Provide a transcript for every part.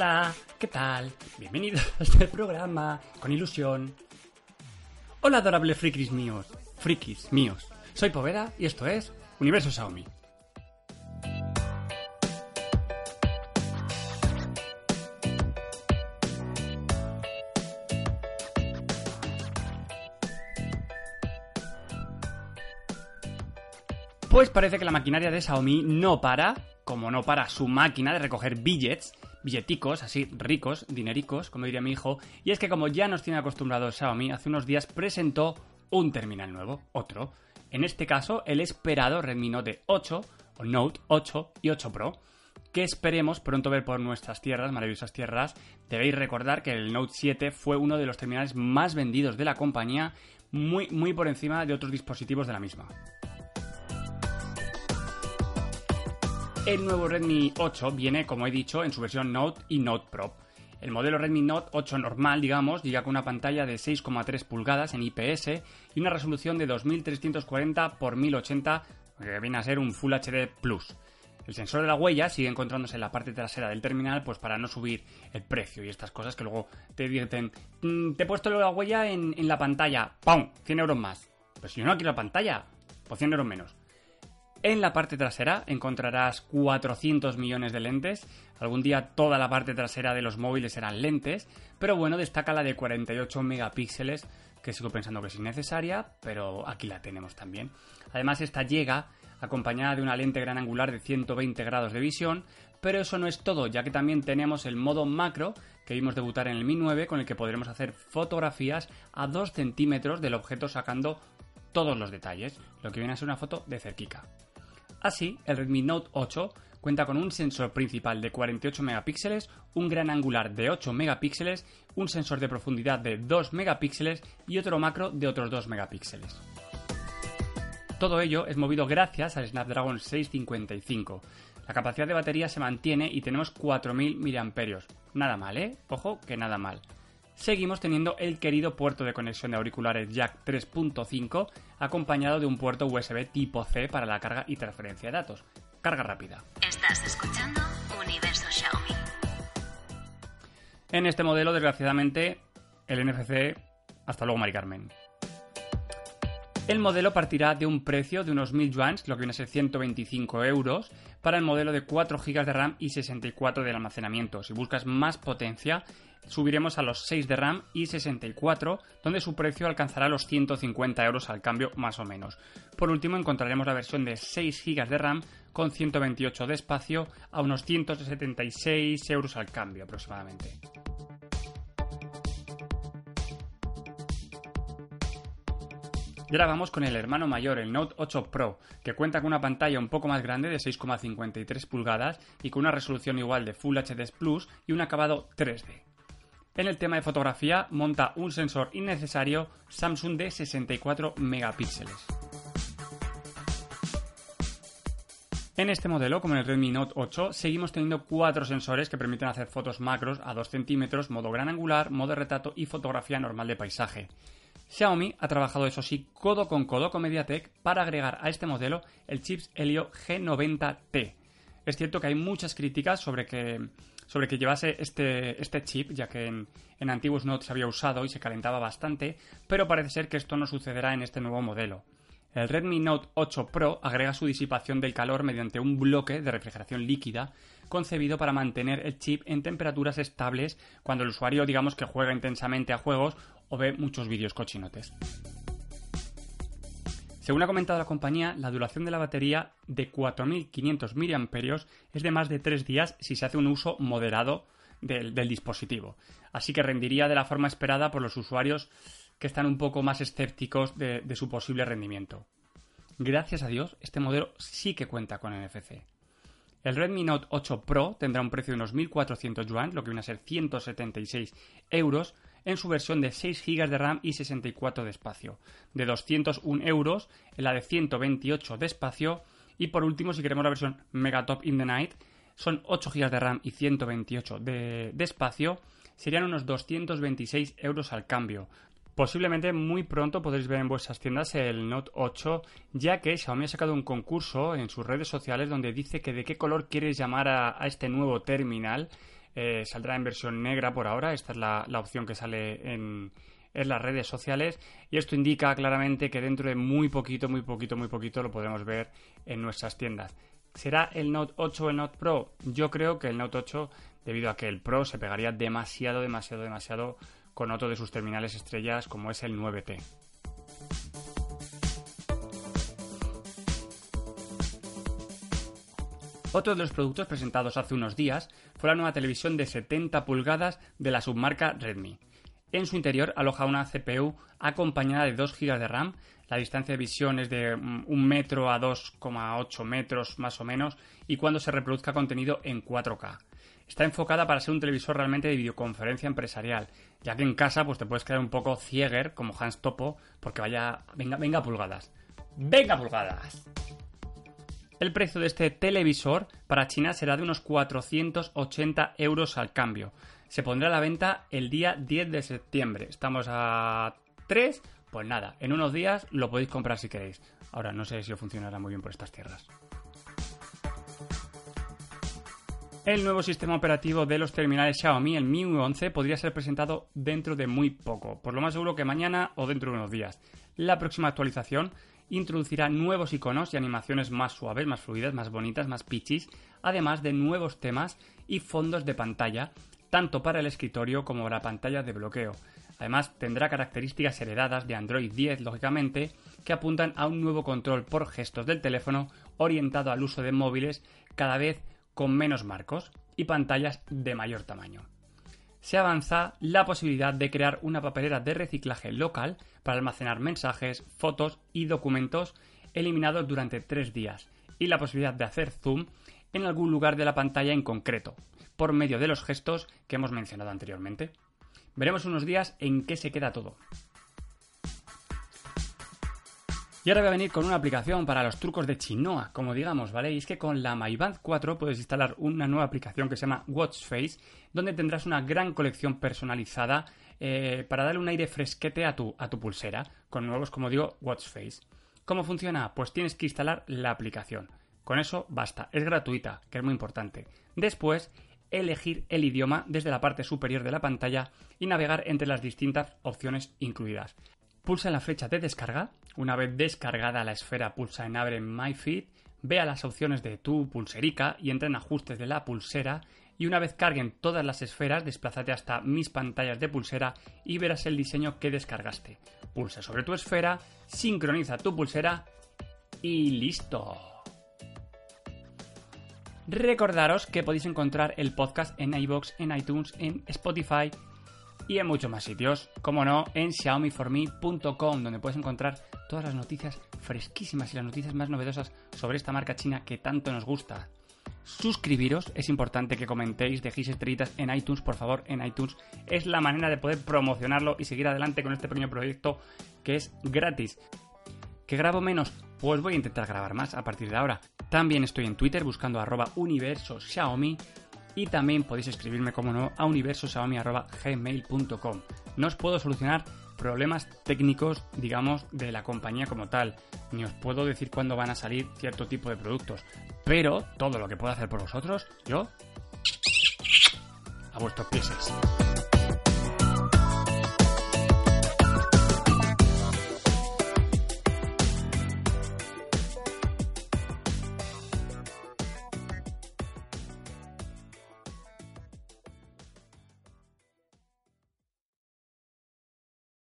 Hola, ¿qué tal? Bienvenidos a este programa con ilusión. Hola, adorable frikis míos, frikis míos. Soy Poveda y esto es Universo Xiaomi. Pues parece que la maquinaria de Xiaomi no para, como no para su máquina de recoger billets, billeticos, así ricos, dinericos, como diría mi hijo, y es que como ya nos tiene acostumbrados Xiaomi, hace unos días presentó un terminal nuevo, otro. En este caso, el esperado Redmi Note 8, o Note 8 y 8 Pro, que esperemos pronto ver por nuestras tierras, maravillosas tierras. Debéis recordar que el Note 7 fue uno de los terminales más vendidos de la compañía, muy, muy por encima de otros dispositivos de la misma. El nuevo Redmi 8 viene, como he dicho, en su versión Note y Note Pro. El modelo Redmi Note 8 normal, digamos, llega con una pantalla de 6,3 pulgadas en IPS y una resolución de 2340 x 1080, que viene a ser un Full HD Plus. El sensor de la huella sigue encontrándose en la parte trasera del terminal, pues para no subir el precio y estas cosas que luego te dicen, "Mm, te he puesto la huella en, la pantalla, ¡pum! 100 euros más. Pues yo no quiero la pantalla, pues 100 euros menos. En la parte trasera encontrarás 400 millones de lentes. Algún día toda la parte trasera de los móviles serán lentes, pero bueno, destaca la de 48 megapíxeles, que sigo pensando que es innecesaria, pero aquí la tenemos también. Además, esta llega acompañada de una lente gran angular de 120 grados de visión, pero eso no es todo, ya que también tenemos el modo macro que vimos debutar en el Mi 9, con el que podremos hacer fotografías a 2 centímetros del objeto sacando todos los detalles, lo que viene a ser una foto de cerquica. Así, el Redmi Note 8 cuenta con un sensor principal de 48 megapíxeles, un gran angular de 8 megapíxeles, un sensor de profundidad de 2 megapíxeles y otro macro de otros 2 megapíxeles. Todo ello es movido gracias al Snapdragon 655. La capacidad de batería se mantiene y tenemos 4000 mAh. Nada mal, ¿eh? Ojo que nada mal seguimos teniendo el querido puerto de conexión de auriculares jack 3.5 acompañado de un puerto USB tipo C para la carga y transferencia de datos. Carga rápida. Estás escuchando Universo Xiaomi. En este modelo, desgraciadamente, el NFC... Hasta luego, Mari Carmen. El modelo partirá de un precio de unos 1000 yuans, lo que viene a ser 125 euros, para el modelo de 4 GB de RAM y 64 de almacenamiento. Si buscas más potencia, subiremos a los 6 de RAM y 64, donde su precio alcanzará los 150 euros al cambio más o menos. Por último, encontraremos la versión de 6 GB de RAM con 128 de espacio a unos 176 euros al cambio aproximadamente. Y ahora vamos con el hermano mayor, el Note 8 Pro, que cuenta con una pantalla un poco más grande de 6,53 pulgadas y con una resolución igual de Full HD Plus y un acabado 3D. En el tema de fotografía monta un sensor innecesario Samsung de 64 megapíxeles. En este modelo, como en el Redmi Note 8, seguimos teniendo cuatro sensores que permiten hacer fotos macros a 2 centímetros, modo gran angular, modo retrato y fotografía normal de paisaje. Xiaomi ha trabajado, eso sí, codo con codo con MediaTek para agregar a este modelo el chip Helio G90T. Es cierto que hay muchas críticas sobre que, sobre que llevase este, este chip, ya que en, antiguos Note se había usado y se calentaba bastante, pero parece ser que esto no sucederá en este nuevo modelo. El Redmi Note 8 Pro agrega su disipación del calor mediante un bloque de refrigeración líquida concebido para mantener el chip en temperaturas estables cuando el usuario digamos que juega intensamente a juegos o ve muchos vídeos cochinotes. Según ha comentado la compañía, la duración de la batería de 4.500 mAh es de más de 3 días si se hace un uso moderado del, dispositivo. Así que rendiría de la forma esperada por los usuarios que están un poco más escépticos de, de su posible rendimiento. Gracias a Dios, este modelo sí que cuenta con NFC. El Redmi Note 8 Pro tendrá un precio de unos 1.400 yuan, lo que viene a ser 176 euros, en su versión de 6 GB de RAM y 64 de espacio, de 201 euros en la de 128 de espacio y por último, si queremos la versión Megatop in the Night, son 8 GB de RAM y 128 de, de espacio, serían unos 226 euros al cambio, Posiblemente muy pronto podréis ver en vuestras tiendas el Note 8, ya que Xiaomi ha sacado un concurso en sus redes sociales donde dice que de qué color quieres llamar a, este nuevo terminal. Eh, saldrá en versión negra por ahora, esta es la, opción que sale en, en las redes sociales y esto indica claramente que dentro de muy poquito, muy poquito, muy poquito lo podremos ver en nuestras tiendas. ¿Será el Note 8 o el Note Pro? Yo creo que el Note 8, debido a que el Pro se pegaría demasiado, demasiado, demasiado con otro de sus terminales estrellas como es el 9T. Otro de los productos presentados hace unos días fue la nueva televisión de 70 pulgadas de la submarca Redmi. En su interior aloja una CPU acompañada de 2 GB de RAM, la distancia de visión es de 1 metro a 2,8 metros más o menos y cuando se reproduzca contenido en 4K. Está enfocada para ser un televisor realmente de videoconferencia empresarial, ya que en casa pues te puedes quedar un poco cieger como Hans Topo porque vaya, venga, venga pulgadas. ¡Venga pulgadas! El precio de este televisor para China será de unos 480 euros al cambio. Se pondrá a la venta el día 10 de septiembre. Estamos a 3, pues nada, en unos días lo podéis comprar si queréis. Ahora no sé si funcionará muy bien por estas tierras. El nuevo sistema operativo de los terminales Xiaomi, el MIUI 11, podría ser presentado dentro de muy poco, por lo más seguro que mañana o dentro de unos días. La próxima actualización introducirá nuevos iconos y animaciones más suaves, más fluidas, más bonitas, más pitchis, además de nuevos temas y fondos de pantalla, tanto para el escritorio como la pantalla de bloqueo. Además, tendrá características heredadas de Android 10, lógicamente, que apuntan a un nuevo control por gestos del teléfono orientado al uso de móviles cada vez con menos marcos y pantallas de mayor tamaño. Se avanza la posibilidad de crear una papelera de reciclaje local para almacenar mensajes, fotos y documentos eliminados durante tres días y la posibilidad de hacer zoom en algún lugar de la pantalla en concreto, por medio de los gestos que hemos mencionado anteriormente. Veremos unos días en qué se queda todo. Y ahora voy a venir con una aplicación para los trucos de chinoa, como digamos, ¿vale? Y es que con la MyBand 4 puedes instalar una nueva aplicación que se llama Watchface, donde tendrás una gran colección personalizada eh, para darle un aire fresquete a tu, a tu pulsera, con nuevos, como digo, Watchface. ¿Cómo funciona? Pues tienes que instalar la aplicación. Con eso basta, es gratuita, que es muy importante. Después, elegir el idioma desde la parte superior de la pantalla y navegar entre las distintas opciones incluidas. Pulsa en la flecha de descarga. Una vez descargada la esfera, pulsa en Abre My Feed, vea las opciones de tu pulserica y entra en ajustes de la pulsera. Y una vez carguen todas las esferas, desplázate hasta mis pantallas de pulsera y verás el diseño que descargaste. Pulsa sobre tu esfera, sincroniza tu pulsera y listo. Recordaros que podéis encontrar el podcast en iBox, en iTunes, en Spotify y en muchos más sitios, como no, en xiaomiforme.com, donde puedes encontrar todas las noticias fresquísimas y las noticias más novedosas sobre esta marca china que tanto nos gusta. Suscribiros, es importante que comentéis, dejéis estrellitas en iTunes, por favor, en iTunes. Es la manera de poder promocionarlo y seguir adelante con este pequeño proyecto que es gratis. ¿Que grabo menos? Pues voy a intentar grabar más a partir de ahora. También estoy en Twitter buscando arroba universo Xiaomi y también podéis escribirme, como no, a universoxiaomi.gmail.com. No os puedo solucionar problemas técnicos, digamos, de la compañía como tal, ni os puedo decir cuándo van a salir cierto tipo de productos, pero todo lo que puedo hacer por vosotros, yo, a vuestros pies.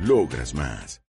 Logras más.